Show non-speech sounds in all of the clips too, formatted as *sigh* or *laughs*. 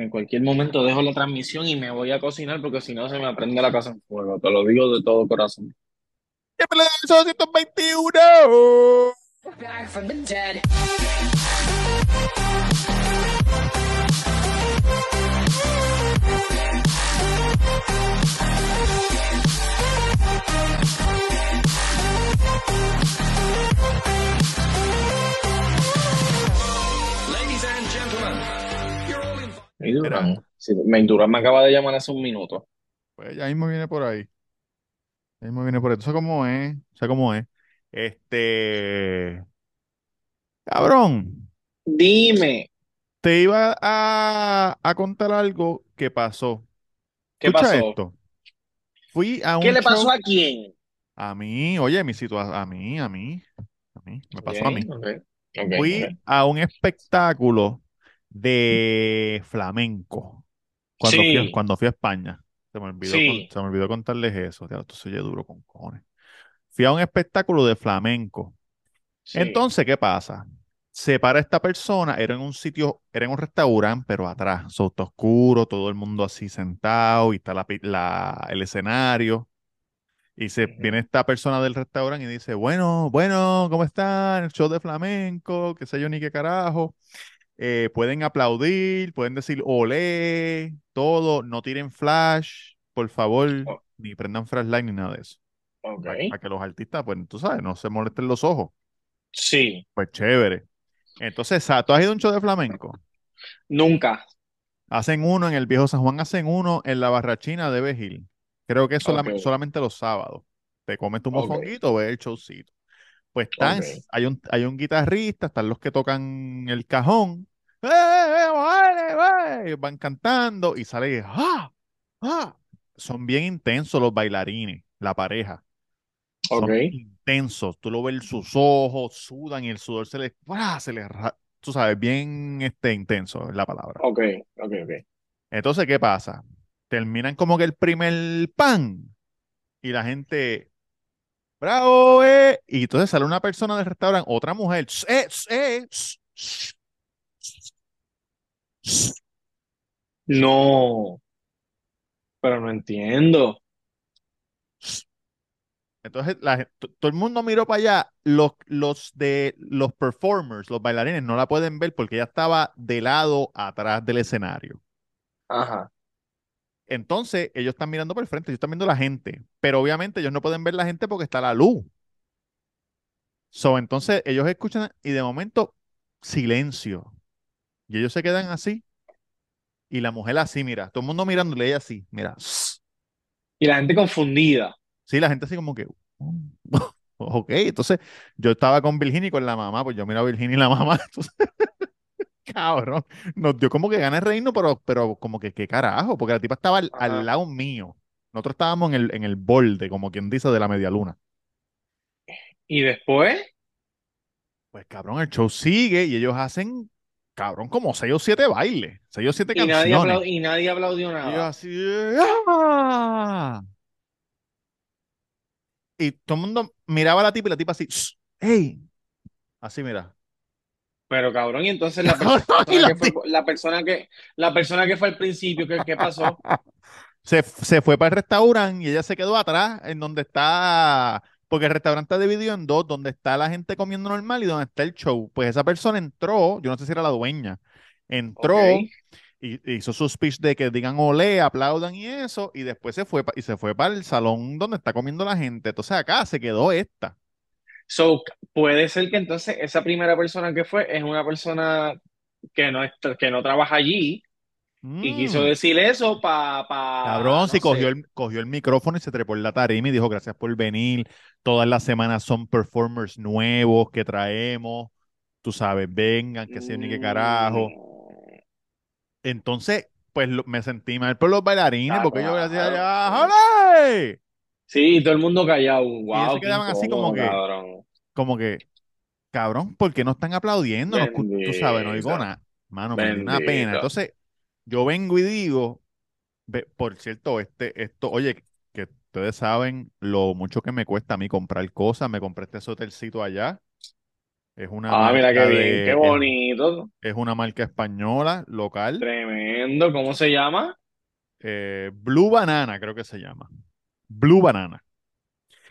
En cualquier momento dejo la transmisión y me voy a cocinar porque si no se me prende la casa en fuego. Te lo digo de todo corazón. ¡Bienvenido al 221! Back from the dead. All invited. Y Durán. Sí, me, Durán me acaba de llamar hace un minuto. Pues ya mismo viene por ahí. Ya mismo viene por ahí. Tú sabes cómo es. sé cómo es. Este. Cabrón. Dime, Te iba a, a contar algo que pasó. ¿qué Escucha pasó? esto. Fui a ¿Qué un le pasó show. a quién? A mí, oye, mi situación. A mí, a mí. A mí. Me pasó a mí. Ok, ok, ok, Fui ok. a un espectáculo de flamenco cuando fui a, Sí, cuando fui a España. Se me olvidó, con- se me olvidó contarles eso. Esto se oye duro con cojones. Fui a un espectáculo de flamenco. Sí. Entonces, ¿qué pasa? Se para esta persona, era en un sitio, era en un restaurante, pero atrás, so, está oscuro, todo el mundo así sentado y está la, la- el escenario. Y se viene esta persona del restaurante y dice, bueno, bueno, ¿cómo están? El show de flamenco, qué sé yo, ni qué carajo. Eh, pueden aplaudir, pueden decir olé, todo, no tiren flash, por favor, O- ni prendan flashlight ni nada de eso. Ok. Para que los artistas, pues, tú sabes, no se molesten los ojos. Sí. Pues chévere. Entonces, ¿tú has ido a un show de flamenco? Nunca. Hacen uno en el Viejo San Juan, hacen uno en la Barrachina de Bejil. Creo que es solam- solamente los sábados. Te comes tu mofonguito, ves el showcito. Pues están, hay un, hay un guitarrista, están los que tocan el cajón. ¡Eh, eh, vale! Van cantando y sale ¡ah! ¡ah! Son bien intensos los bailarines, la pareja. Son intensos. Tú lo ves sus ojos, sudan y el sudor se les, ¡ah! se les, tú sabes, bien este, intenso es la palabra. Ok. Ok. Ok. Entonces, ¿qué pasa? Terminan como que el primer pan y la gente, ¡bravo, eh! Y entonces sale una persona del restaurante, otra mujer, "Sh, eh, eh, sh, sh, sh, sh". No. Pero no entiendo. Entonces, la todo el mundo miró para allá. Los, los de los performers, los bailarines, no la pueden ver porque ella estaba de lado atrás del escenario. Ajá. Entonces, ellos están mirando por el frente, ellos están viendo la gente, pero obviamente ellos no pueden ver la gente porque está la luz. So, entonces, ellos escuchan y de momento, silencio. Y ellos se quedan así. Y la mujer así, mira, todo el mundo mirándole, ella así, mira. Y la gente confundida. Sí, la gente así como que, *laughs* ok, entonces yo estaba con Virginia y con la mamá, pues yo miro a Virginia y la mamá, *laughs* entonces, cabrón, nos dio como que ganas de reírnos, pero, pero como que, ¿qué carajo? Porque la tipa estaba al, lado mío. Nosotros estábamos en el, en el borde, como quien dice, de la media luna. Y después, Pues cabrón, el show sigue y ellos hacen, cabrón, como seis o siete bailes, seis o siete y nadie canciones. aplau- y nadie aplaudió Y nada. así, ¡ah! Y todo el mundo miraba a la tipa y la tipa así, "Shh, ¡hey! Así, mira. Pero cabrón, y entonces *laughs* la y persona la que fue, la persona que, la persona que fue al principio, ¿qué, qué pasó? *laughs* Se, se fue para el restaurante y ella se quedó atrás, en donde está, porque el restaurante está dividido en dos, donde está la gente comiendo normal y donde está el show. Pues esa persona entró, yo no sé si era la dueña, entró y hizo su speech de que digan olé, aplaudan y eso, y después se fue y se fue para el salón donde está comiendo la gente. Entonces acá se quedó esta. So, puede ser que entonces esa primera persona que fue es una persona que no, que no trabaja allí y quiso Mm. decir eso para, pa, Cabrón, no si cogió el, cogió el micrófono y se trepó en la tarima y dijo gracias por venir. Todas las semanas son performers nuevos que traemos. Tú sabes, vengan, que yo ni qué carajo. Mm, Entonces, pues lo- me sentí mal por los bailarines Ah, porque yo gracias claro, allá, sí. todo el mundo callado. Y Wow, se qué quedaban así como que, cabrón. como que, cabrón, ¿por qué no están aplaudiendo? Tú sabes, no digo nada. Mano, me dio una pena. Entonces, yo vengo y digo, por cierto, este, esto, oye, que ustedes saben lo mucho que me cuesta a mí comprar cosas. Me compré este hotelcito allá. Es una Ah, mira qué bien, de, qué bonito. es una marca española, local. Tremendo. ¿Cómo se llama? eh, Blue Banana, creo que se llama. Blue Banana.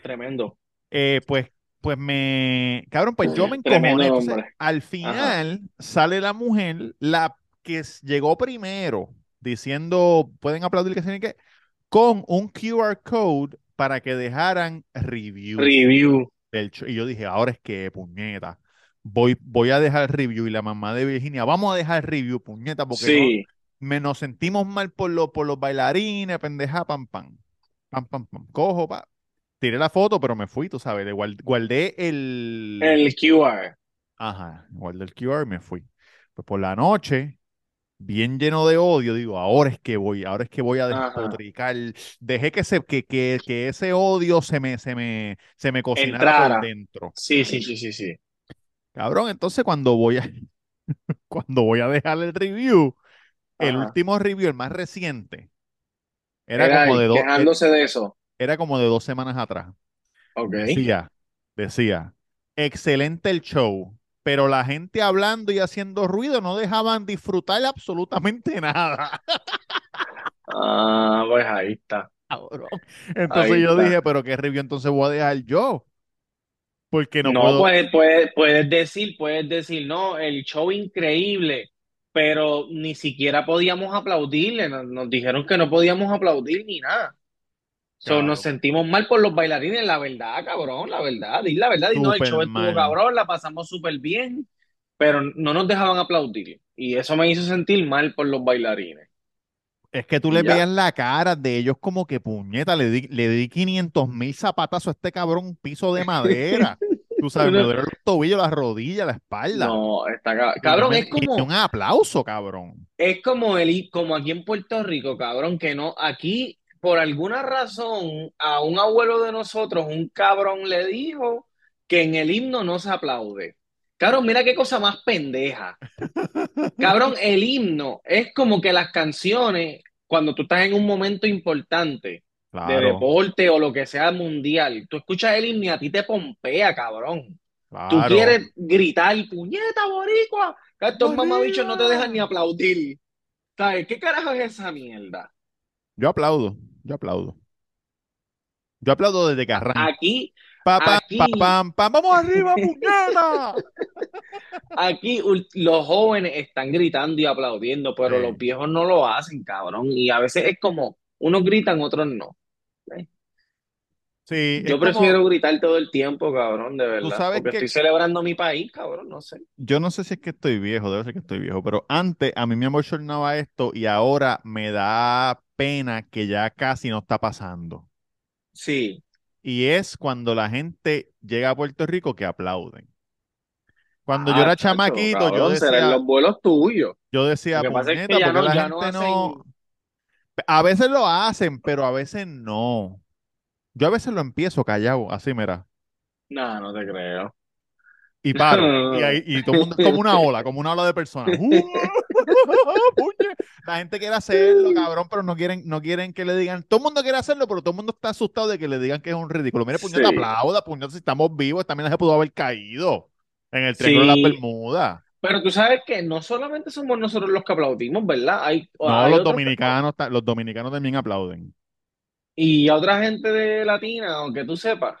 Tremendo. Eh, pues, pues me, cabrón, pues yo me encojoné. Entonces, al final sale la mujer, la que llegó primero, diciendo, pueden aplaudir que tienen que, con un QR code para que dejaran reviews Review. del show. Y yo dije, ahora es que, puñeta, voy, voy a dejar review. Y la mamá de Virginia, vamos a dejar review, puñeta, porque no, Sí. me, nos sentimos mal por, los por los bailarines, pendeja, pam, pam. Pam, pam, pam. Cojo, pa. Tiré la foto, pero me fui, tú sabes. le guard- guardé el. El QR. Ajá, guardé el QR y me fui. Pues por la noche, bien lleno de odio, digo, ahora es que voy, ahora es que voy a despotricar. Dejé que, se, que, que, que ese odio se me, se me, se me cocinara Entrara. por dentro. Sí, sí, sí, sí, sí. Cabrón, entonces cuando voy a, *laughs* cuando voy a dejar el review, el último review, el más reciente, era Era como de dos, quejándose de eso. era como de dos semanas atrás. Ok. Decía, decía, excelente el show, pero la gente hablando y haciendo ruido no dejaban disfrutar absolutamente *laughs* nada. Ah, pues ahí está. Cabrón. Entonces Ahí yo está. dije, pero qué review entonces voy a dejar yo, porque no No, puedo. puedes, puedes, puedes decir, puedes decir, no, el show increíble, pero ni siquiera podíamos aplaudirle, nos, nos dijeron que no podíamos aplaudir ni nada. So, nos sentimos mal por los bailarines, la verdad, cabrón, la verdad, di la verdad, y no, el show estuvo cabrón, la pasamos súper bien, pero no nos dejaban aplaudir. Y eso me hizo sentir mal por los bailarines. Es que tú Y le veías la cara de ellos como que puñeta, le di, le di 500 mil zapatazos a este cabrón, piso de madera. Tú *laughs* sabes, me duele los tobillos, las rodillas, la espalda. No, está Y cabrón, me- es y como... un aplauso, cabrón. Es como el, como aquí en Puerto Rico, cabrón, que no, aquí por alguna razón a un abuelo de nosotros, un cabrón le dijo que en el himno no se aplaude. Cabrón, mira qué cosa más pendeja. *laughs* Cabrón, el himno es como que las canciones, cuando tú estás en un momento importante de deporte o lo que sea mundial, tú escuchas el himno y a ti te pompea, cabrón. Tú quieres gritar, puñeta, boricua. Estos mamabichos no te dejan ni aplaudir. ¿Sabes? ¿Qué carajo es esa mierda? Yo aplaudo, yo aplaudo. Yo aplaudo desde que arranca. Aquí, Pa, pa, pa, aquí, pam, pam. ¡Vamos arriba, puñeta! *laughs* aquí los jóvenes están gritando y aplaudiendo, pero Sí. los viejos no lo hacen, cabrón. Y a veces es como, unos gritan, otros no. Sí, Yo como, prefiero gritar todo el tiempo, cabrón, de tú verdad. sabes Porque que, estoy celebrando mi país, cabrón, no sé. yo no sé si es que estoy viejo, debe ser que estoy viejo, pero antes a mí me abochornaba esto y ahora me da pena que ya casi no está pasando. Sí. Y es cuando la gente llega a Puerto Rico que aplauden. Cuando yo Ah, era chacho, chamaquito, yo serán decía, los vuelos tuyos. yo Lo decía, que pasa es que puñeta, ya porque no, la ya no gente hacen. no... A veces lo hacen, pero a veces no. Yo a veces lo empiezo callado, así mira, No, no te creo. y *laughs* paro. Y ahí, y todo el mundo es como una ola, como una ola de personas. *laughs* *laughs* ¡Uh! La gente quiere hacerlo, cabrón, pero no quieren, no quieren que le digan. Todo el mundo quiere hacerlo, pero todo el mundo está asustado de que le digan que es un ridículo. Mire, puñeta, Sí. aplauda, puñeta, si estamos vivos, también se pudo haber caído en el Triángulo de las. Bermudas. Pero tú sabes que no solamente somos nosotros los que aplaudimos, ¿verdad? Hay, No, hay los dominicanos, los dominicanos también aplauden. y otra gente de latina, aunque tú sepas,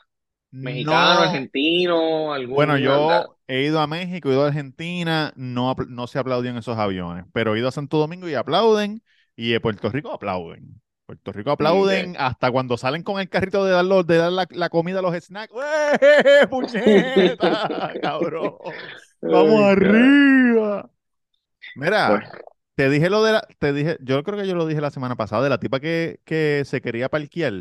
mexicano, No, argentino, algún bueno, yo he ido a México, he ido a Argentina, no, no se aplaudían esos aviones, pero he ido a Santo Domingo y aplauden, y en Puerto Rico aplauden. Puerto Rico aplauden hasta cuando salen con el carrito de dar, los- de dar la, la comida a los snacks. ¡Eh, *laughs* puñeta! ¡Cabrón! ¡Vamos Ay, arriba! Mira, Pues, te dije lo de la, te dije, yo creo que yo lo dije la semana pasada, de la tipa que, que se quería parquear.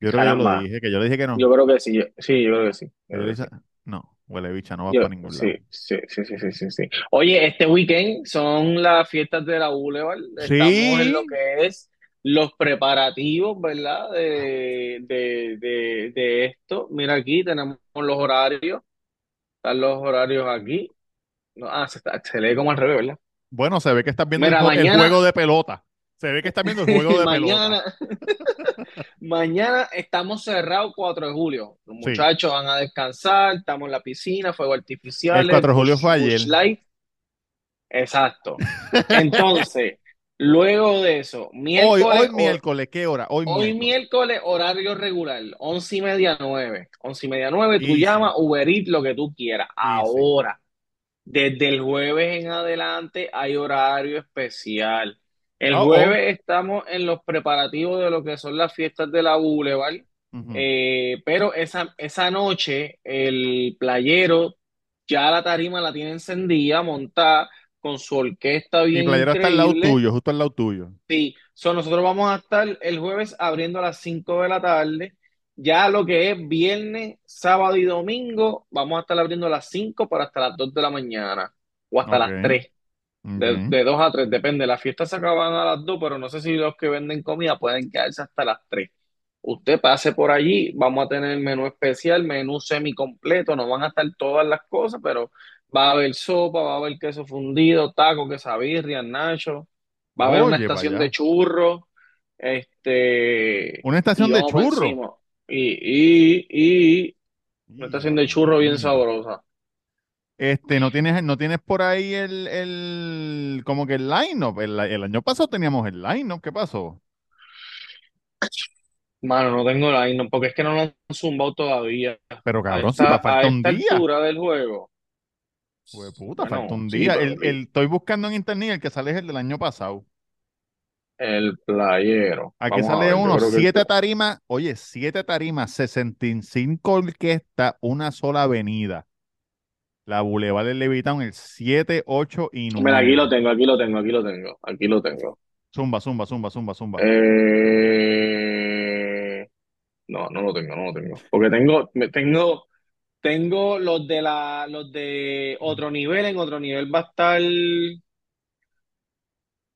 Yo creo que yo lo dije, que yo le dije que no. yo creo que sí, yo- sí, yo creo que sí. yo dije, no, huele bicha, no vas Yo- para ningún lado. sí, sí, sí, sí, sí, sí, sí. Oye, este weekend son las fiestas de la Boulevard. Estamos en lo Sí. que es los preparativos, ¿verdad? De, de, de, de esto. Mira aquí, tenemos los horarios. Están los horarios aquí. No, ah, se, está- se lee como al revés, ¿verdad? Bueno, se ve que estás viendo el, Mira, ju- el mañana, juego de pelota. Se ve que está viendo el *laughs* juego de mañana, *laughs* mañana estamos cerrados 4 de julio. Los Sí. muchachos van a descansar, estamos en la piscina, fuego artificial. El 4 de julio fue ayer. Exacto. *laughs* Entonces, luego de eso, Hoy, miércoles, hoy o- miércoles, ¿qué hora? Hoy, hoy miércoles. miércoles, horario regular, once y media, nueve. Once y media, nueve, tú Easy. llamas, Uber Eats, lo que tú quieras. Ahora, desde el jueves en adelante hay horario especial. El Oh, oh. jueves estamos en los preparativos de lo que son las fiestas de la Boulevard, eh, pero esa, esa noche el playero ya la tarima la tiene encendida, montada, con su orquesta Mi bien playero está al lado tuyo, justo al lado tuyo. Sí, so, nosotros vamos a estar el jueves abriendo a las 5 de la tarde. Ya lo que es viernes, sábado y domingo, vamos a estar abriendo a las 5 para hasta las 2 de la mañana o hasta las 3. De, Ok. de 2 a 3, depende. Las fiestas se acaban a las 2, pero no sé si los que venden comida pueden quedarse hasta las 3. Usted pase por allí, vamos a tener menú especial, menú semi completo, no van a estar todas las cosas, pero va a haber sopa, va a haber queso fundido, taco, quesabirria, nacho, va a haber una Oye, estación de churros, este, Una y estación de churro. encima. Y, y, y una estación de churro bien sabrosa. Este, no tienes, no tienes por ahí el, el, como que el line-up. El, el año pasado teníamos el line-up. ¿Qué pasó? Mano, no tengo no, porque es que no lo han zumbado todavía. Pero cabrón, si esta, pa- falta a un esta día. altura del juego. Puta, Bueno, falta un sí, día. pero El, el- estoy buscando en internet el que sale es el del año pasado. el playero. Aquí Vamos sale ver, uno, que siete este- tarimas, oye, siete tarimas, 65 orquestas, una sola avenida. La Boulevard del Levitown, el 7, 8 y 9. Mira, aquí lo tengo, aquí lo tengo, aquí lo tengo, aquí lo tengo. Zumba, zumba, zumba, zumba, zumba. Eh, No, no lo tengo, no lo tengo. Porque tengo, tengo, tengo los de la, los de otro nivel, en otro nivel va a estar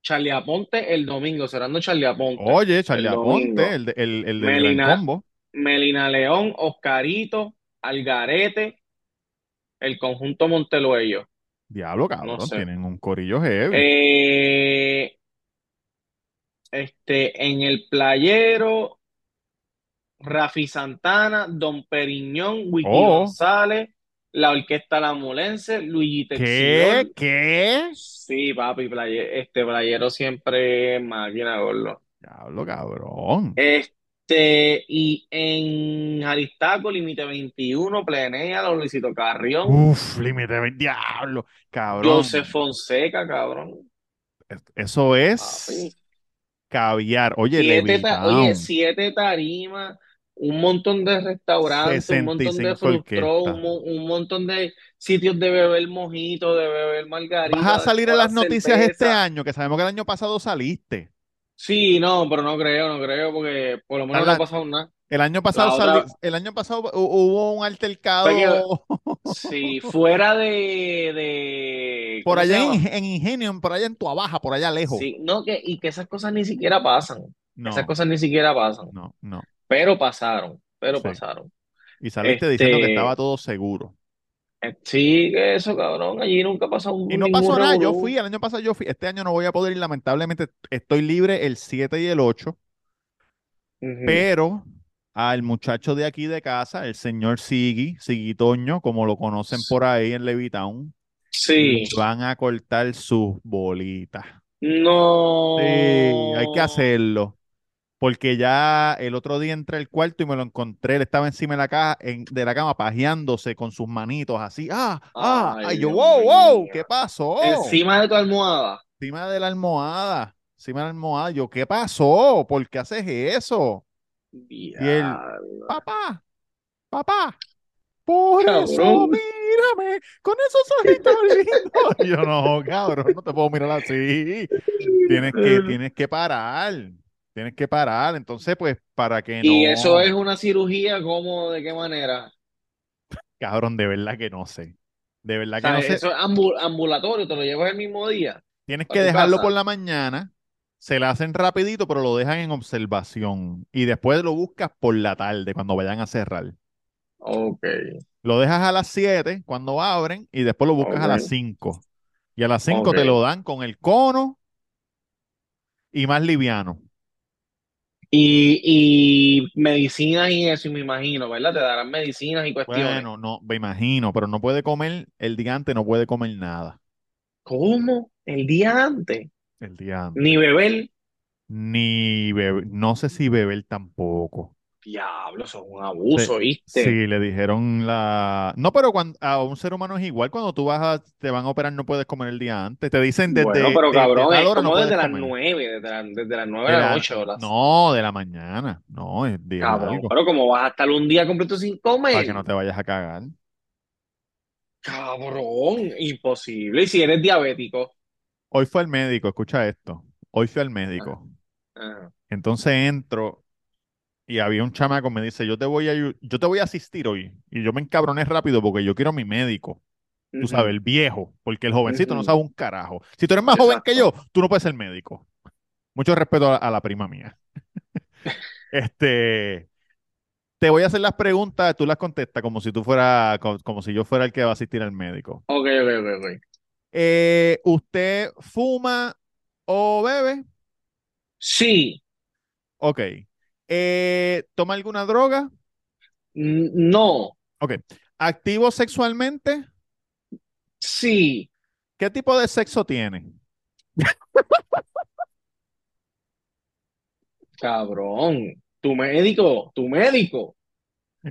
Charlie Aponte el domingo, cerrando Charlie Aponte Oye, Charlie el domingo. Aponte, el, de- el, el Gran Combo. Melina León, Oscarito, Algarete, el conjunto Monteluello. Diablo, No cabrón, sé. tienen un corillo heavy. Eh, este, en el playero, Rafi Santana, Don Periñón, Wiki Oh. González, la Orquesta La Mulense, Luigi ¿Qué? Texidor. ¿Qué? Sí, papi, playe- este playero siempre es máquina, gordo. Diablo, cabrón. Este, y en Aristarco, Límite 21, Plenea, Don Luisito Carrión, Uf, límite, ve- diablo, cabrón. Joseph Fonseca, cabrón. Eso es Papi. caviar. Oye, Siete, ta- oye, siete tarimas, un montón de restaurantes, un montón de 65 frustró, orquestas. un, mo- un montón de sitios de beber mojito, de beber margarita, Vas a salir en las noticias este año, que sabemos que el año pasado saliste. Sí, no, pero no creo, no creo, porque por lo menos no ha pasado nada. El año pasado otra- el año pasado hu- hubo un altercado *laughs* Sí, fuera de, de por ¿cómo se allá en, en Ingenio, por allá en Tua Baja, por allá lejos. Sí, no, que, y que esas cosas ni siquiera pasan. No, Esas cosas ni siquiera pasan. no, no. Pero pasaron, pero Sí. pasaron. Y saliste diciendo que Este- estaba todo seguro. Eh, Sí, que eso, cabrón. Allí nunca pasó un Y no pasó nada, yo fui, el año pasado yo fui, este año no voy a poder ir, lamentablemente estoy libre el 7 y el 8, Ujú. pero al muchacho de aquí de casa, el señor Sigui, Sigui Toño, como lo conocen por ahí en Levitown, Sí. van a cortar sus bolitas. No. Sí, hay que hacerlo. Porque ya el otro día entré al cuarto y me lo encontré, él estaba encima de la caja, en- de la cama, pajeándose con sus manitos así. Ah, ah, Ay, ay, yo, wow, wow. ¿qué pasó? Encima de tu almohada. Encima de la almohada, encima de la almohada, yo, ¿qué pasó? ¿Por qué haces eso? Diablo. Papá, papá, por eso Cabrón. mírame con esos ojitos lindos. *laughs* Y yo, no, cabrón, no te puedo mirar así. Tienes que, tienes que parar. Tienes que parar. Entonces, pues, para que Y no. eso es una cirugía, ¿cómo? ¿De qué manera? Cabrón, de verdad que no sé. De verdad O que no sé. eso es ambu- ambulatorio, te lo llevas el mismo día. Tienes que dejarlo casa. por la mañana. Se la hacen rapidito, pero lo dejan en observación. Y después lo buscas por la tarde, cuando vayan a cerrar. Ok. Lo dejas a las 7 cuando abren y después lo buscas a las Ok. 5. Y a las 5 te lo dan con el cono y más liviano. Y, y medicinas y eso, y me imagino, ¿verdad? Te darán medicinas y cuestiones. Bueno, no, me imagino, pero no puede comer, el día antes no puede comer nada. ¿Cómo? El día antes. El día antes. Ni beber. Ni beber, no sé si beber tampoco. Diablo, eso es un abuso, Sí, ¿viste? Sí, le dijeron la... No, pero cuando a un ser humano es igual, cuando tú vas a, te van a operar no puedes comer el día antes. Te dicen desde, Bueno, pero cabrón, es hora no desde las comer. nueve, desde, la- desde las nueve De de la la- noche, ¿verdad? no, de la mañana. No, es día Cabrón, largo. pero como vas a estar un día completo sin Para comer, que no te vayas a cagar. cabrón, imposible. Y si eres diabético, Hoy fue al médico, escucha esto. Hoy fui al médico. ah, Entonces entro y había un chamaco me dice, yo te voy a, yo te voy a asistir hoy. Y yo me encabroné rápido porque yo quiero a mi médico. Tú sabes, el viejo, porque el jovencito no sabe un carajo. Si tú eres más joven que yo, tú no puedes ser médico. Mucho respeto a, a la prima mía. *laughs* Este, te voy a hacer las preguntas, tú las contestas como si tú fuera, co- como, si yo fuera el que va a asistir al médico. Ok, ok, ok, ok. Eh, ¿usted fuma o bebe? Sí, Ok. Eh, ¿toma alguna droga? no, Ok. ¿Activo sexualmente? sí, ¿Qué tipo de sexo tiene? cabrón. Tu médico, tu médico.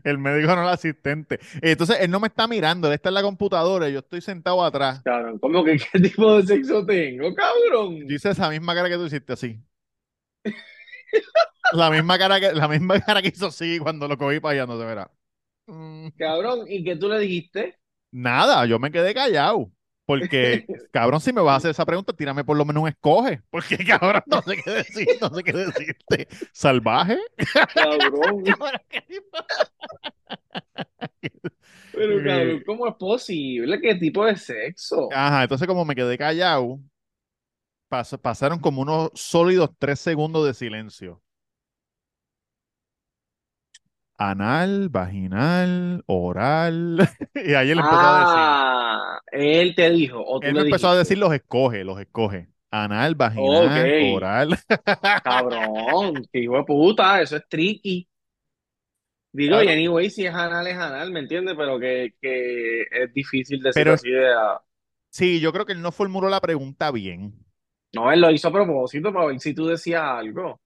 El médico no el asistente. Entonces, él no me está mirando, él está en la computadora y yo estoy sentado atrás. Cabrón, ¿cómo que qué *laughs* tipo de sexo tengo, cabrón? Yo hice esa misma cara que tú hiciste así. La misma cara que, la misma cara que hizo así cuando lo cogí para allá, no se verá. Mm, Cabrón, ¿y qué tú le dijiste? Nada, yo me quedé callado. Porque, *laughs* cabrón, si me vas a hacer esa pregunta, tírame por lo menos un escoge. Porque, cabrón, no sé qué decir, no sé qué decirte. ¿Salvaje? Cabrón, *laughs* pero cabrón, ¿cómo es posible? ¿Qué tipo de sexo? Ajá, entonces como me quedé callado, pas- pasaron como unos sólidos tres segundos de silencio. Anal, vaginal, oral. *laughs* Y ahí él empezó a decir. Ah, él te dijo, o tú Él me empezó a decir los escoge, los escoge. Anal, vaginal, oral. Cabrón, hijo de puta, eso es tricky. Digo, y Claro. anyway, si es anal, es anal, ¿me entiendes? Pero que, que es difícil decir Pero- así de... ah, Sí, yo creo que él no formuló la pregunta bien. No, él lo hizo a propósito para ver si tú decías algo.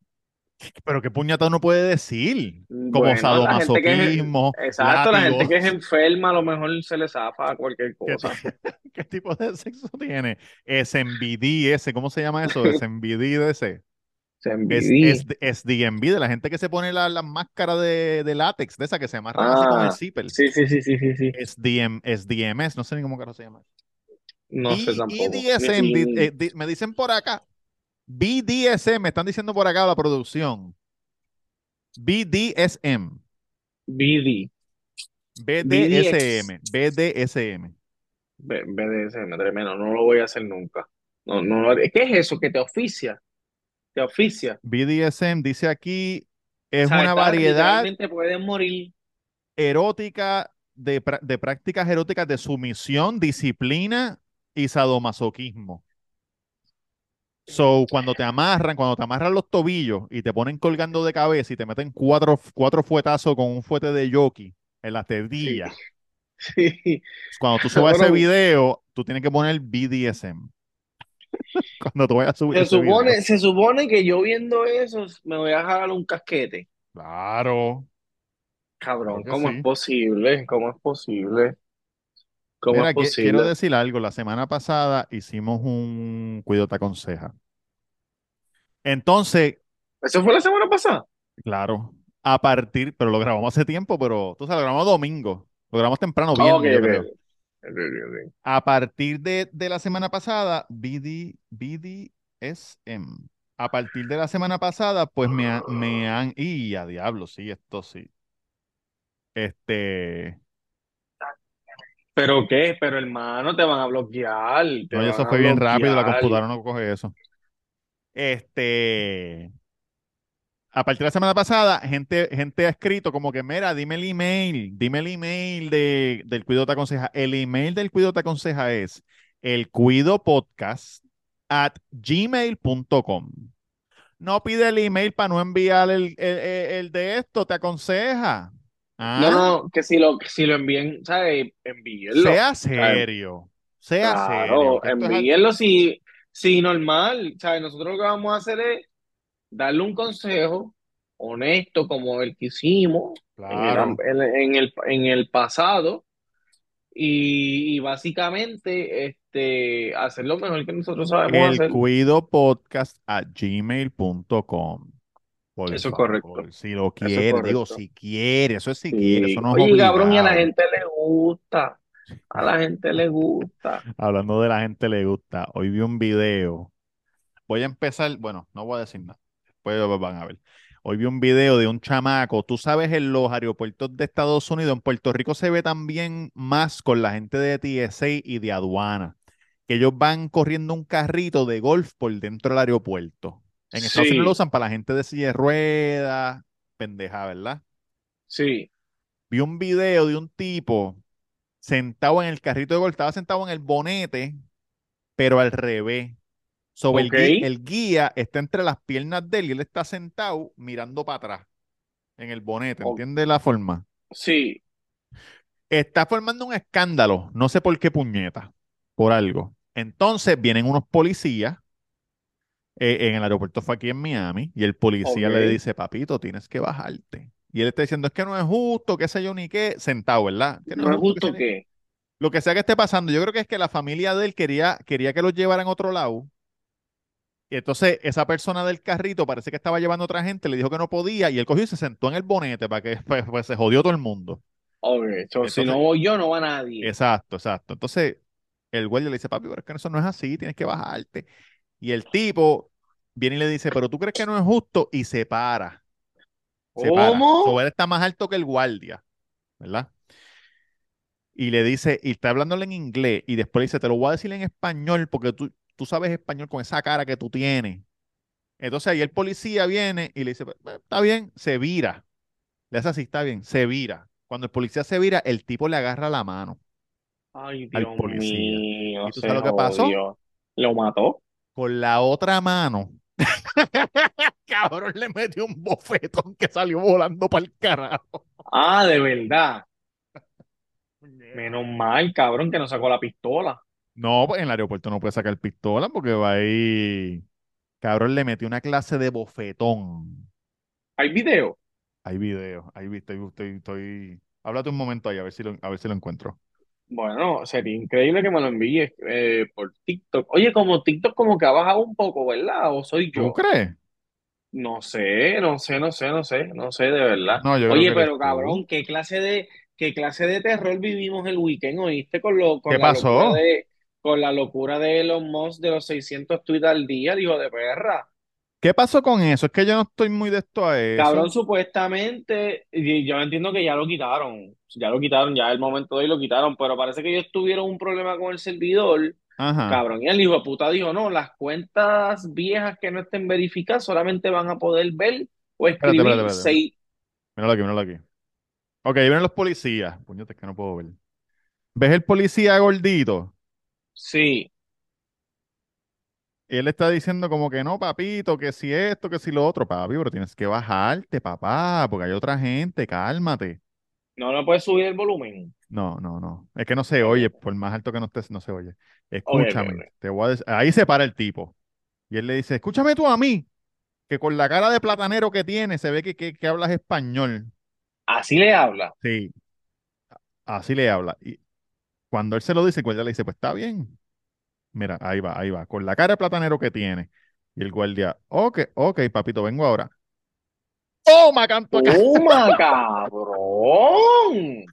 Pero qué puñata uno puede decir. Como Bueno, la es- sadomasoquismo, Exacto, la gente que es enferma a lo mejor se le zafa a cualquier ¿Qué, cosa. *laughs* ¿Qué tipo de sexo tiene? SMBD, ese, ¿cómo se llama eso? SMBD de ese. Se Es, es, SDMB, de la gente que se pone la, la máscara de, de látex, de esa que se amarran así con el Ah, zipper. sí, sí, sí, sí, sí, sí. SDM, SDMS, no sé ni cómo carajo se llama. No sé Y, tampoco. y DSM, eh, di- me dicen por acá, BDSM, me están diciendo por acá la producción. BDSM, BD. BDSM, BDSM. B- BDSM, tremendo. No lo voy a hacer nunca. No, no. ¿Qué es eso que te oficia? Te oficia. BDSM dice aquí, es O sea, una variedad morir. erótica de, de prácticas eróticas de sumisión, disciplina y sadomasoquismo. So, cuando te amarran, cuando te amarran los tobillos y te ponen colgando de cabeza y te meten cuatro, cuatro fuetazos con un fuete de jockey en la tetilla. *laughs* Sí. Cuando tú subas ese video, tú tienes que poner BDSM. *laughs* Cuando tú vayas a subir Se ese video. se supone que yo viendo eso me voy a jalar un casquete. Claro. Cabrón, ¿cómo sí. es posible? ¿Cómo es posible? ¿Cómo Mira, es qui- posible? quiero decir algo. La semana pasada hicimos un Cuido te aconseja. Entonces, ¿Eso fue la semana pasada? claro, a partir, pero lo grabamos hace tiempo, pero tú sabes, lo grabamos domingo. Lo grabamos temprano, Ah, viernes, ok, yo creo. A partir de, de la semana pasada, BD, BDSM. A partir de la semana pasada, pues me, ha- me han. Y a diablo, sí, esto sí. Este. ¿Pero qué? Pero hermano, te van a bloquear. Te No, van eso fue bien rápido, la computadora no coge eso. Este. A partir de la semana pasada, gente, gente ha escrito como que, mira, dime el email, dime el email de, del Cuido Te Aconseja. El email del Cuido Te Aconseja es el cuido podcast at gmail.com. no pide el email para no enviar el, el- el- el de esto, te aconseja. ¿Ah? No, no, que si lo, que si lo envíen, ¿sabes? Envíenlo. Sea serio, sea serio. Claro, es algo- envíenlo si, si normal, ¿sabes? Nosotros lo que vamos a hacer es darle un consejo honesto como el que hicimos en el, Claro. en, en el, en el pasado y, y básicamente este, hacer lo mejor que nosotros sabemos El hacer. cuido podcast a gmail.com. Por Eso es correcto. si lo es quiere, digo, si quiere, eso es si Sí. quiere, eso no es Oye, cabrón, y a la gente le gusta, a la gente le gusta. *laughs* Hablando de la gente le gusta, hoy vi un video. Voy a empezar, bueno, no voy a decir nada. Después van a ver. Hoy vi un video de un chamaco. Tú sabes, en los aeropuertos de Estados Unidos, en Puerto Rico se ve también más con la gente de TSA y de aduana, que ellos van corriendo un carrito de golf por dentro del aeropuerto. En Estados Unidos lo Sí, usan para la gente de silla de ruedas, pendeja, ¿verdad? sí, Vi un video de un tipo sentado en el carrito de golf, estaba sentado en el bonete, pero al revés. Sobre el, gui- el guía está entre las piernas de él y él está sentado mirando para atrás en el bonete, ¿entiendes la forma? sí, Está formando un escándalo, no sé por qué puñeta, por algo. Entonces vienen unos policías, eh, en el aeropuerto fue aquí en Miami, y el policía le dice, papito, tienes que bajarte. Y él está diciendo, es que no es justo, qué sé yo ni qué, sentado, ¿verdad? Que no ¿No es justo, justo que que? Lo que sea que esté pasando, yo creo que es que la familia de él quería, quería que los llevaran a otro lado. Y entonces esa persona del carrito parece que estaba llevando a otra gente, le dijo que no podía y él cogió y se sentó en el bonete para que *laughs* pues, pues, se jodió todo el mundo. Ok, so, si no voy yo, no va nadie. exacto, exacto. Entonces el guardia le dice, papi, pero es que eso no es así, tienes que bajarte. Y el tipo viene y le dice, pero tú crees que no es justo y se para, se para. So, ¿Cómo? él está más alto que el guardia, ¿verdad? Y le dice, y está hablándole en inglés y después le dice, te lo voy a decir en español porque tú, tú sabes español con esa cara que tú tienes. Entonces ahí el policía viene y le dice, "Pues, está bien, se vira. Le hace así, está bien, se vira. Cuando el policía se vira, el tipo le agarra la mano Ay, al Dios policía. mío, ¿Y tú se sabes lo que pasó? ¿Lo mató? Con la otra mano, *laughs* cabrón, le metió un bofetón que salió volando para el carajo. Ah, de verdad. *laughs* Menos mal, cabrón, que no sacó la pistola. No, pues en el aeropuerto no puede sacar pistola porque va ahí. Cabrón, le metió una clase de bofetón. ¿Hay video? Hay video, ahí estoy, estoy, estoy... Háblate un momento ahí, a ver si lo, a ver si lo encuentro. Bueno, sería increíble que me lo envíes eh, por TikTok. Oye, como TikTok como que ha bajado un poco, ¿verdad? ¿O soy ¿Tú yo? crees? No sé, no sé, no sé, no sé, no sé de verdad. No, yo creo Oye, que eres pero tú. cabrón, ¿qué clase de, qué clase de terror vivimos el weekend, oíste? Con lo, con ¿Qué la locura pasó? de, con la locura de Elon Musk de los 600 tweets al día, hijo de perra. ¿Qué pasó con eso? Es que yo no estoy muy de esto a Cabrón, eso. supuestamente, y yo entiendo que ya lo quitaron, ya lo quitaron, ya el momento de hoy lo quitaron, pero parece que ellos tuvieron un problema con el servidor, Ajá. cabrón, y el hijo de puta dijo, no, las cuentas viejas que no estén verificadas solamente van a poder ver o Espérate, espérate, escribir espérate. seis, Míralo aquí, míralo aquí. Ok, vienen los policías. Puñetes que no puedo ver. ¿Ves el policía gordito? sí, él está diciendo como que no, papito, que si esto, que si lo otro. Papi, pero tienes que bajarte, papá, porque hay otra gente, cálmate. no le puedes subir el volumen. No, no, no. Es que no se oye, por más alto que no estés, no se oye. Escúchame, te voy a dec- Ahí se para el tipo. Y él le dice, escúchame tú a mí, que con la cara de platanero que tienes se ve que, que, que hablas español. Así le habla. Sí, así le habla. Y cuando él se lo dice, guardia le dice, pues está bien. Mira, ahí va, ahí va, con la cara de platanero que tiene. Y el guardia, ok, ok, papito, vengo ahora. ¡Toma, canto! ¡Toma, *laughs* cabrón!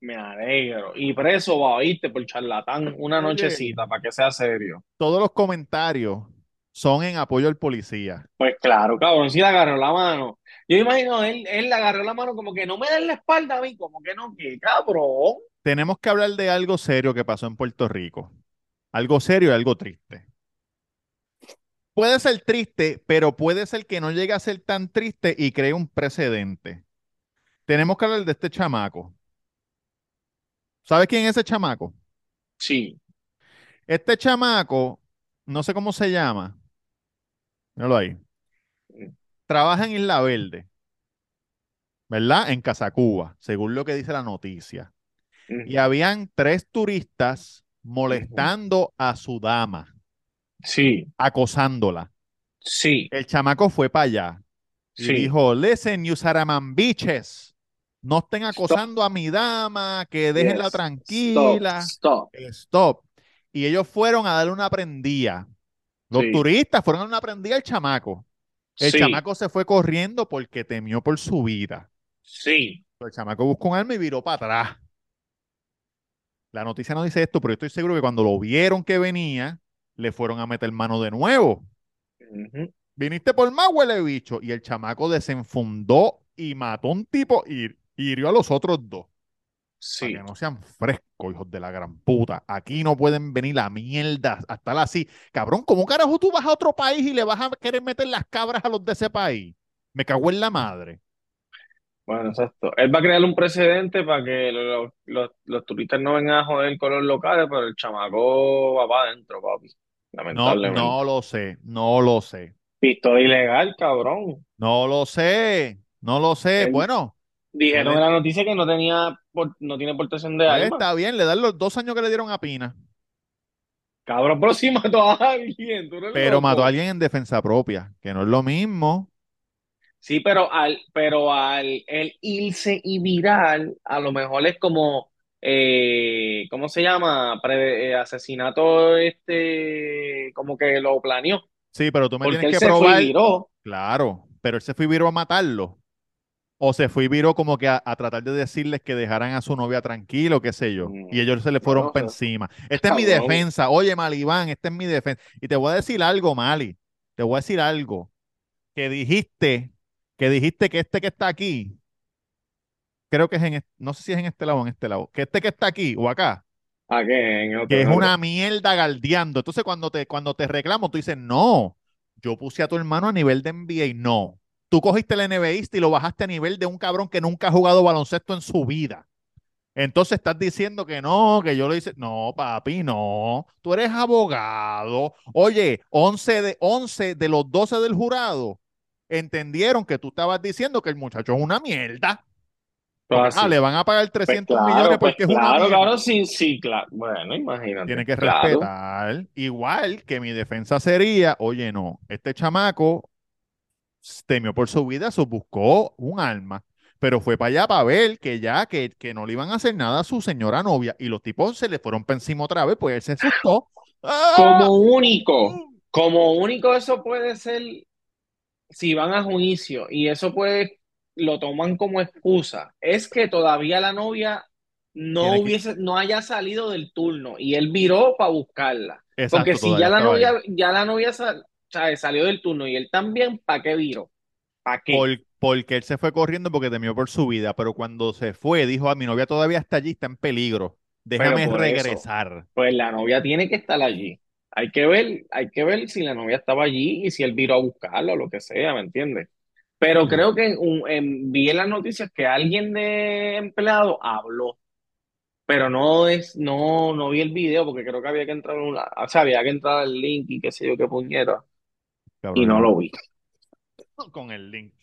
Me alegro. Y preso va, oíste, por charlatán, una Oye, nochecita, para que sea serio. todos los comentarios son en apoyo al policía. Pues claro, cabrón, sí le agarró la mano. Yo imagino, él, él le agarró la mano como que no me den la espalda a mí, como que no, que cabrón. Tenemos que hablar de algo serio que pasó en Puerto Rico. Algo serio y algo triste. Puede ser triste, pero puede ser que no llegue a ser tan triste y cree un precedente. Tenemos que hablar de este chamaco. ¿Sabes quién es ese chamaco? Sí, Este chamaco, no sé cómo se llama, Míralo ahí. Trabaja en Isla Verde, ¿verdad? En Casacuba, según lo que dice la noticia. Y habían tres turistas molestando a su dama, Sí, acosándola. sí, El chamaco fue para allá y sí. dijo, listen, you Saraman bitches, no estén acosando a mi dama, que déjenla Yes. tranquila. Stop, stop. Stop. Y ellos fueron a darle una prendida. Los Sí. turistas fueron a darle una prendida al chamaco. El Sí, chamaco se fue corriendo porque temió por su vida. sí. El chamaco buscó un arma y viró para atrás. La noticia no dice esto, pero yo estoy seguro que cuando lo vieron que venía, le fueron a meter mano de nuevo. Viniste por más, huele bicho. Y el chamaco desenfundó y mató a un tipo y y hirió a los otros dos. Para Sí. que no sean frescos, hijos de la gran puta. Aquí no pueden venir la mierda a estar así. Cabrón, ¿cómo carajo tú vas a otro país y le vas a querer meter las cabras a los de ese país? Me cago en la madre. Bueno, exacto. Él va a crear un precedente para que los, los, los turistas no vengan a joder con los locales, pero el chamaco va para adentro, papi. No, Lamentablemente. no lo sé, no lo sé. Pistola ilegal, cabrón. No lo sé, no lo sé. Él- Bueno, Dijeron le- en la noticia que no tenía, por- no tiene portación de pues está bien, le dan los dos años que le dieron a Pina, Cabrón, pero si mató a alguien, tú eres pero mató a alguien en defensa propia, que no es lo mismo. Sí, pero al, pero al el irse y viral, a lo mejor es como, eh, ¿cómo se llama? Pre- eh, asesinato, este, como que lo planeó. Sí, pero tú me Porque tienes él que se fue probar. viró. Claro, pero él se fue y viró a matarlo. O se fue y viró como que a, a tratar de decirles que dejaran a su novia tranquilo, qué sé yo. Mm, Y ellos se le fueron no para sé. encima. *laughs* Esta es mi Cabrón. defensa. Oye, Malibán, esta es mi defensa. Y te voy a decir algo, Mali. Te voy a decir algo. Que dijiste, que dijiste que este que está aquí, creo que es en, no sé si es en este lado o en este lado, que este que está aquí o acá, ¿A qué? En otro, que es una mierda galdeando. Entonces, cuando te, cuando te reclamo, tú dices, no, yo puse a tu hermano a nivel de NBA. No. Tú cogiste el NBAista y lo bajaste a nivel de un cabrón que nunca ha jugado baloncesto en su vida. Entonces estás diciendo que no, que yo lo hice. No, papi, no. Tú eres abogado. Oye, 11 de, 11 de los 12 del jurado entendieron que tú estabas diciendo que el muchacho es una mierda. Pues ah, le van a pagar Pues 300 claro, millones pues porque es una claro, mierda. claro, sí, sí, claro. Bueno, imagínate. Tiene que Claro. respetar. Igual que mi defensa sería, oye, no, este chamaco temió por su vida, se buscó un arma, pero fue para allá para ver que ya, que, que no le iban a hacer nada a su señora novia y los tipos se le fueron para encima otra vez, pues él se asustó. ¡Ah! Como único, como único eso puede ser si van a juicio y eso puede, lo toman como excusa, es que todavía la novia no que- hubiese, no haya salido del turno y él viró para buscarla. Exacto, Porque si ya la ahí. novia, ya la novia salió del turno y él también, ¿para qué viró? ¿Para qué? Por- porque él se fue corriendo porque temió por su vida, pero cuando se fue dijo, a mi novia todavía está allí, está en peligro, déjame eso. regresar. Pues la novia tiene que estar allí. Hay que ver, hay que ver si la novia estaba allí y si él viró a buscarla o lo que sea, ¿me entiendes? Pero creo que en un- en- vi en las noticias que alguien de empleado habló, pero no es, no, no vi el video porque creo que había que entrar, una- o sea, había que entrar al link y qué sé yo qué puñeta, Cabrón, y no lo vi. Con el link.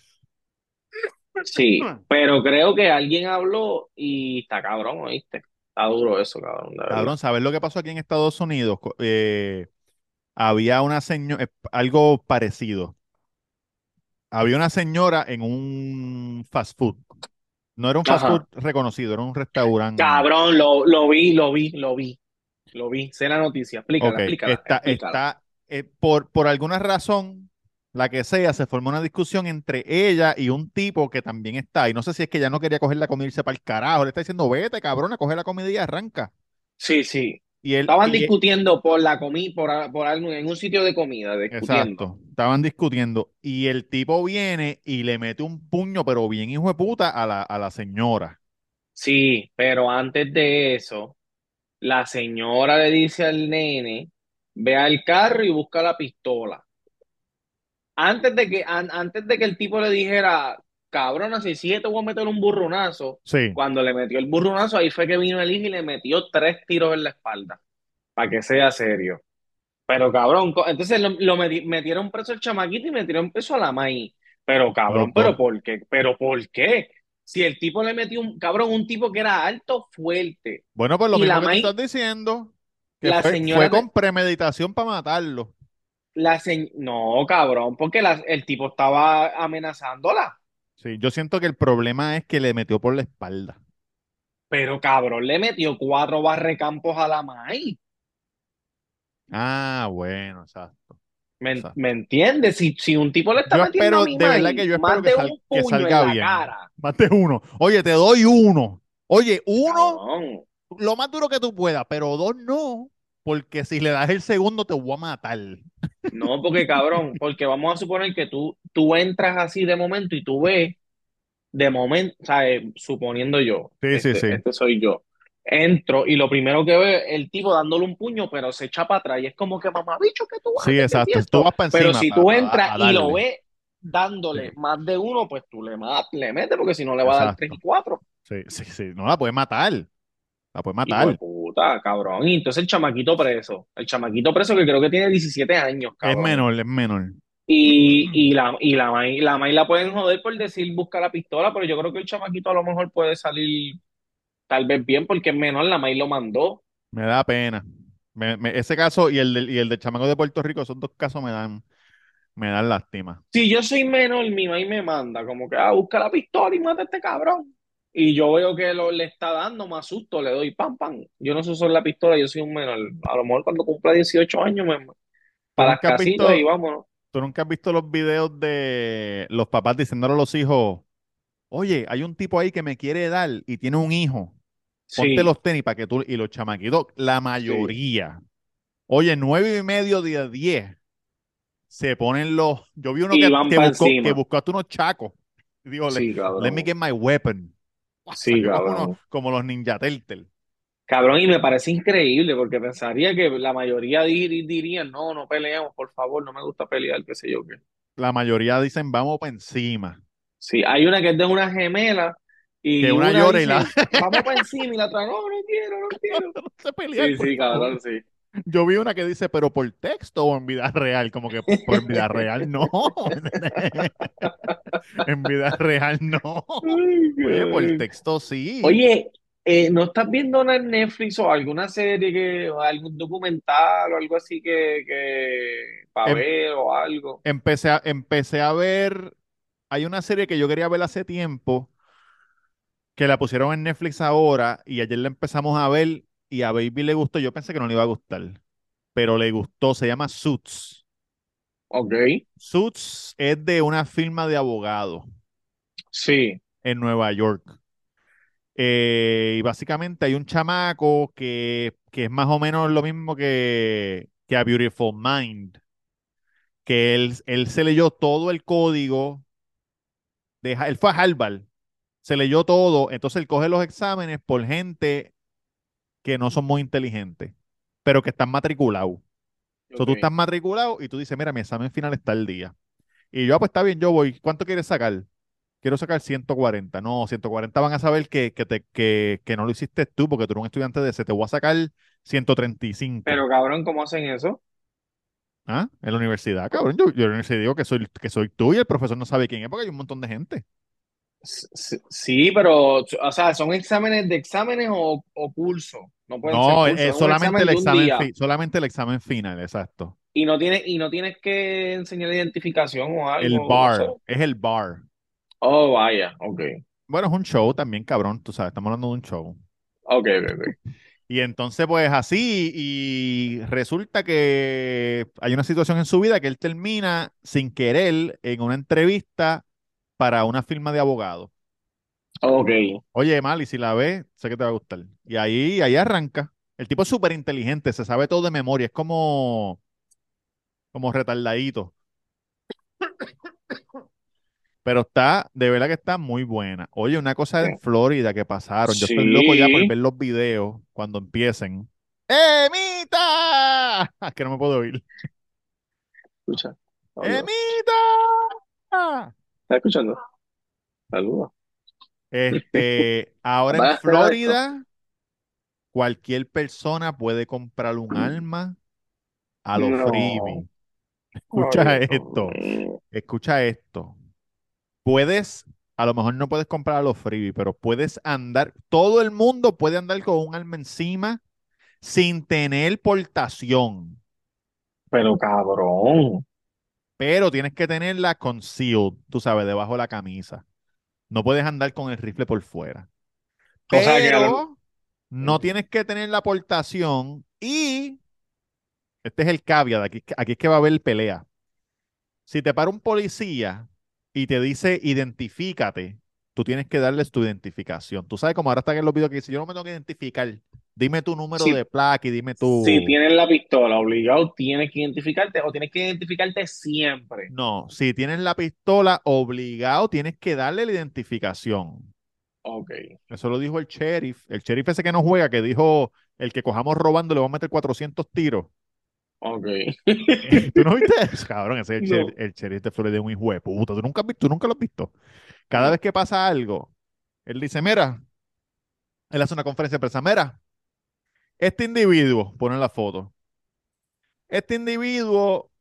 Sí, *laughs* pero creo que alguien habló y está cabrón, ¿oíste? Está duro eso, cabrón. Cabrón, ¿sabes lo que pasó aquí en Estados Unidos? Eh, había una señora, algo parecido. Había una señora en un fast food. No era un fast Ajá. food reconocido, era un restaurante. Cabrón, lo, lo vi, lo vi, lo vi, lo vi. Sé la noticia, explícala, Ok, explícala, está, explícala. está, eh, por, por alguna razón, la que sea, se formó una discusión entre ella y un tipo que también está. Y no sé si es que ella no quería coger la comida y irse para el carajo. Le está diciendo, vete, cabrón, a coger la comida y arranca. Sí, sí. Y él, Estaban y- discutiendo por la comida, por, por algo, en un sitio de comida, discutiendo. Exacto, estaban discutiendo. Y el tipo viene y le mete un puño, pero bien hijo de puta, a la, a la señora. Sí, pero antes de eso, la señora le dice al nene, ve al carro y busca la pistola. Antes de que, an- antes de que el tipo le dijera, cabrona, si sigue te voy a meter un burronazo, Sí, cuando le metió el burronazo, ahí fue que vino el hijo y le metió tres tiros en la espalda, para que sea serio. Pero cabrón, entonces lo, lo meti- metieron preso el chamaquito y metieron preso a la maíz. Pero cabrón, ¿pero por qué? ¿Pero por qué? Si el tipo le metió un, cabrón, un tipo que era alto, fuerte. Bueno, pues lo Y mismo la que tú maíz, estás diciendo, que la fue, señora, fue con premeditación para matarlo. La se- no, cabrón, porque la- el tipo estaba amenazándola. Sí, yo siento que el problema es que le metió por la espalda. Pero cabrón, le metió cuatro barrecampos a la maíz. Ah, bueno, exacto. ¿Me, exacto. me entiendes? Si, si un tipo le está Yo metiendo a espero, mi de verdad que yo espero que, sal- salga bien. cara, de uno. Oye, te doy uno. Oye, uno, cabrón. lo más duro que tú puedas, pero dos no, porque si le das el segundo te voy a matar. No, porque cabrón, porque vamos a suponer que tú, tú entras así de momento y tú ves, de momento, ¿sabes? Suponiendo yo, Sí, sí, este, sí. este soy yo, entro y lo primero que veo es el tipo dándole un puño, pero se echa para atrás y es como que mamá, bicho, que tú vas a Sí, exacto. Tú vas para Pero si tú entras a y lo ves dándole Sí, más de uno, pues tú le, le metes, porque si no le va a dar tres y cuatro. Sí, sí, sí. No la puedes matar. La puedes Hijo de matar. puta, cabrón. Y entonces el chamaquito preso, el chamaquito preso que creo que tiene 17 años, Es menor, es menor. Y, y la, y la May, la May la pueden joder por decir busca la pistola, pero yo creo que el chamaquito a lo mejor puede salir tal vez bien porque es menor, la May lo mandó. Me da pena. Me- me- ese caso y el del, y el del chamaco de Puerto Rico, esos dos casos me dan, me dan lástima. Si yo soy menor, mi May me manda como que, ah, busca la pistola y mata a este cabrón. Y yo veo que lo, le está dando, me asusto, le doy pam, pam. Yo no sé usar la pistola, yo soy un menor. A lo mejor cuando cumpla 18 años, me, ¿Tú para las casitas y vámonos. tú nunca has visto los videos de los papás diciéndole a los hijos, oye, hay un tipo ahí que me quiere dar y tiene un hijo, ponte Sí, los tenis para que tú, y los chamaquitos, la sí. mayoría, oye, nueve y medio de diez, se ponen los, yo vi uno que, que buscó, que buscó hasta unos chacos, digo, Sí, let me cabrón. get my weapon. Sí, Salió como, unos- cabrón. como los Ninja Turtles. Cabrón, y me parece increíble porque pensaría que la mayoría dir- dirían, no, no peleemos, por favor, no me gusta pelear, qué sé yo qué. La mayoría dicen, vamos para encima. Sí, hay una que es de una gemela Que y una una llora y la... *laughs* vamos para encima y la otra, no, no quiero, no quiero. *laughs* no pelear, Sí, por sí, favor. cabrón, sí. Yo vi una que dice, pero por texto o en vida real, como que por, vida real no. En vida real no. *laughs* Oye, por texto sí. Oye, eh, ¿no estás viendo nada en Netflix o alguna serie que, o algún documental o algo así que, que para Em- ver o algo? empecé a, empecé a ver, hay una serie que yo quería ver hace tiempo, que la pusieron en Netflix ahora y ayer la empezamos a ver y a Baby le gustó. Yo pensé que no le iba a gustar, pero le gustó. Se llama Suits. Ok, Suits es de una firma de abogados sí, en Nueva York. Eh, y básicamente hay un chamaco que, que es más o menos lo mismo que, que a Beautiful Mind, que él, él se leyó todo el código, de, él fue a Harvard, se leyó todo, entonces él coge los exámenes por gente que no son muy inteligentes, pero que están matriculados. O sea, tú estás matriculado y tú dices, mira, mi examen final está el día. Y yo, ah, pues está bien, yo voy. ¿Cuánto quieres sacar? Quiero sacar 140. No, 140 van a saber que, que, te, que, que no lo hiciste tú porque tú eres un estudiante de ese. Te voy a sacar 135. Pero cabrón, ¿cómo hacen eso? ¿Ah? En la universidad, cabrón. Yo, yo en la universidad digo que soy, que soy tú y el profesor no sabe quién es porque hay un montón de gente. Sí, pero, o sea, ¿son exámenes de exámenes o, o curso? No pueden ser No, cursos, es es solamente el examen, fi- solamente el examen final, exacto. Y no tienes, y no tienes que enseñar identificación o El algo, no sé. bar, es el bar. Oh, vaya, ok. Bueno, es un show también, cabrón, tú sabes, estamos hablando de un show. Ok, ok, ok. Y entonces, pues así, y resulta que hay una situación en su vida que él termina sin querer en una entrevista para una firma de abogados. Ok. Oye, Mali, si la ves, sé que te va a gustar. Y ahí, ahí arranca. El tipo es súper inteligente, se sabe todo de memoria, es como, como retardadito. Pero está, de verdad que está muy buena. Oye, una cosa en Florida que pasaron. Yo estoy loco ya por ver los videos cuando empiecen. ¡Emita! Es *laughs* que no me puedo oír. Escucha. ¡Emita! ¿Estás escuchando? Saludos. Este, ahora en Florida, cualquier persona puede comprar un arma a los No. freebies. Escucha Ay, esto, escucha esto. Puedes, a lo mejor no puedes comprar a los freebies, pero puedes andar, todo el mundo puede andar con un arma encima sin tener portación, Pero cabrón. Pero tienes que tenerla concealed, tú sabes, debajo de la camisa. No puedes andar con el rifle por fuera. O sea que a lo- Pero no tienes que tener la portación y este es el caveat, aquí, aquí es que va a haber pelea. Si te para un policía y te dice identifícate, tú tienes que darles tu identificación. Tú sabes como ahora están en los videos que dicen, yo no me tengo que identificar, dime tu número Sí. de placa y dime tu... Si tienes la pistola obligado, tienes que identificarte o tienes que identificarte siempre. No, si tienes la pistola, obligado tienes que darle la identificación. Ok. Eso lo dijo el sheriff. El sheriff ese que no juega, que dijo, el que cojamos robando le vamos a meter 400 tiros. Ok. *laughs* ¿Tú no viste *laughs* eso? Cabrón, ese es el, No. sheriff- el sheriff de Florida es un hijo de puta. ¿Tú nunca, has visto- tú nunca lo has visto? Cada vez que pasa algo, él dice, mira, él hace una conferencia de prensa, mira, este individuo, pone la foto, este individuo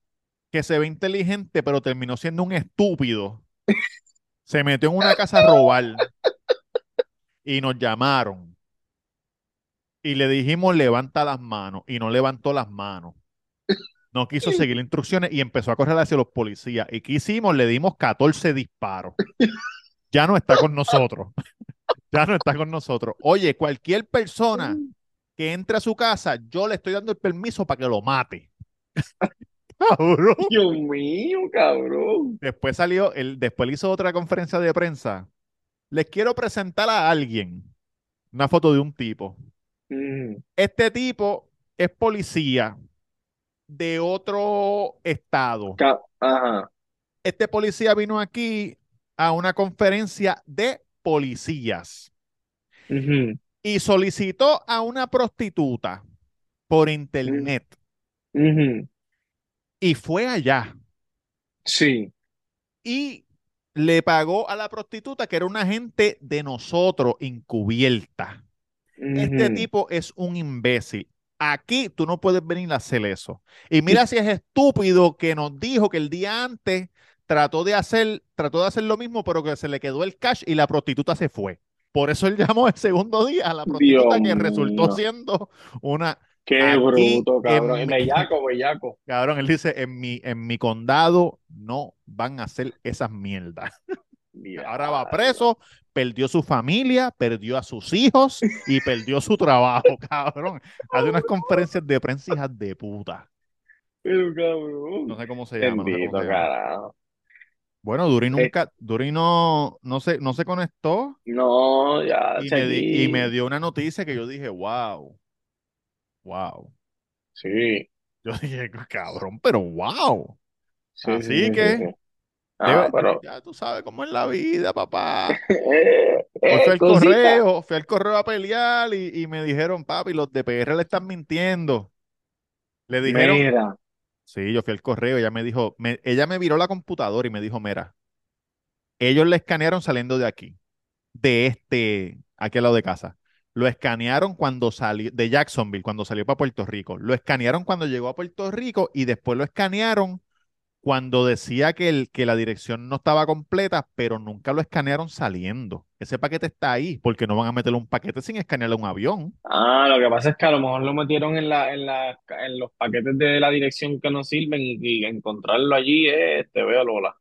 que se ve inteligente pero terminó siendo un estúpido, se metió en una casa a robar y nos llamaron y le dijimos levanta las manos y no levantó las manos. No quiso seguir las instrucciones y empezó a correr hacia los policías. ¿Y qué hicimos? Le dimos 14 disparos. Ya no está con nosotros. *laughs* Ya no está con nosotros. Oye, cualquier persona que entre a su casa, yo le estoy dando el permiso para que lo mate. *laughs* Cabrón. Dios mío, cabrón. Después salió, él, después hizo otra conferencia de prensa. Les quiero presentar a alguien. Una foto de un tipo. Mm, Este tipo es policía de otro estado. ca- Ajá. Este policía vino aquí a una conferencia de policías Ujú, y solicitó a una prostituta por internet y fue allá Sí. y le pagó a la prostituta que era una agente de nosotros encubierta. Este tipo es un imbécil. Aquí tú no puedes venir a hacer eso. Y mira si es estúpido que nos dijo que el día antes trató de hacer, trató de hacer lo mismo, pero que se le quedó el cash y la prostituta se fue. Por eso él llamó el segundo día a la prostituta Dios que resultó mío. siendo una, Qué Aquí bruto, cabrón. en Bellaco, bellaco. cabrón, él dice, en mi, en mi condado no van a hacer esas mierdas. Ahora va preso, perdió su familia, perdió a sus hijos y perdió su trabajo, *laughs* cabrón. Hace unas conferencias de prensa hijas de puta. Pero cabrón. No sé cómo se llama. no sé Bendito, cómo se llama. Bueno, Duri Eh. nunca, Duri no, no se, no se conectó No, ya, y me, di- y me dio una noticia que yo dije, wow, wow. Sí. Yo *laughs* dije, cabrón, pero wow. Sí, Así sí, sí, que- sí. Ah, Debe- pero. Ya tú sabes cómo es la vida, papá. *laughs* Eh, eh, fui al correo, fui al correo a pelear y, y me dijeron, papi, los de PR le están mintiendo. Le dijeron, Mira. Sí, yo fui al correo, ella me dijo, me- ella me viró la computadora y me dijo, mira, ellos le escanearon saliendo de aquí, de este, aquí al lado de casa. Lo escanearon cuando salió, de Jacksonville, cuando salió para Puerto Rico. Lo escanearon cuando llegó a Puerto Rico y después lo escanearon cuando decía que, el, que la dirección no estaba completa, pero nunca lo escanearon saliendo. Ese paquete está ahí, porque no van a meterle un paquete sin escanearle un avión. Ah, lo que pasa es que a lo mejor lo metieron en la, en la, en los paquetes de la dirección que no sirven y, y encontrarlo allí es, este, veo Lola.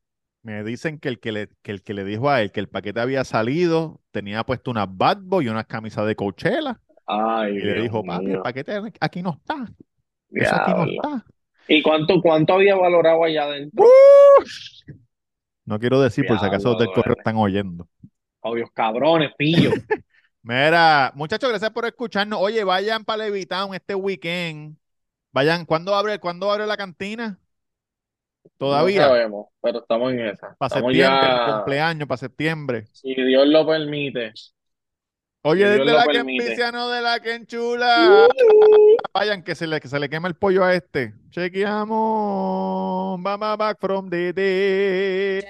Me dicen que el que, le, que el que le dijo a él que el paquete había salido tenía puesto unas bad boy y unas camisas de Coachella. Ay, Y le Dios dijo, papi, el paquete aquí no está. Eso aquí no está. ¿Y cuánto, cuánto había valorado allá adentro? No quiero decir por si acaso del correo están oyendo. Dios, cabrones, pillo. *laughs* Mira, muchachos, gracias por escucharnos. Oye, vayan para Levitown este weekend. Vayan, ¿cuándo abre, ¿cuándo abre la cantina? No Todavía. sabemos, pero estamos en esa. Para Estamos septiembre, ya, cumpleaños, para septiembre. si Dios lo permite. Oye, Si desde la que no de la que enchula. Vayan, que se le, que se le quema el pollo a este. Chequeamos. Mama back from the. Dead.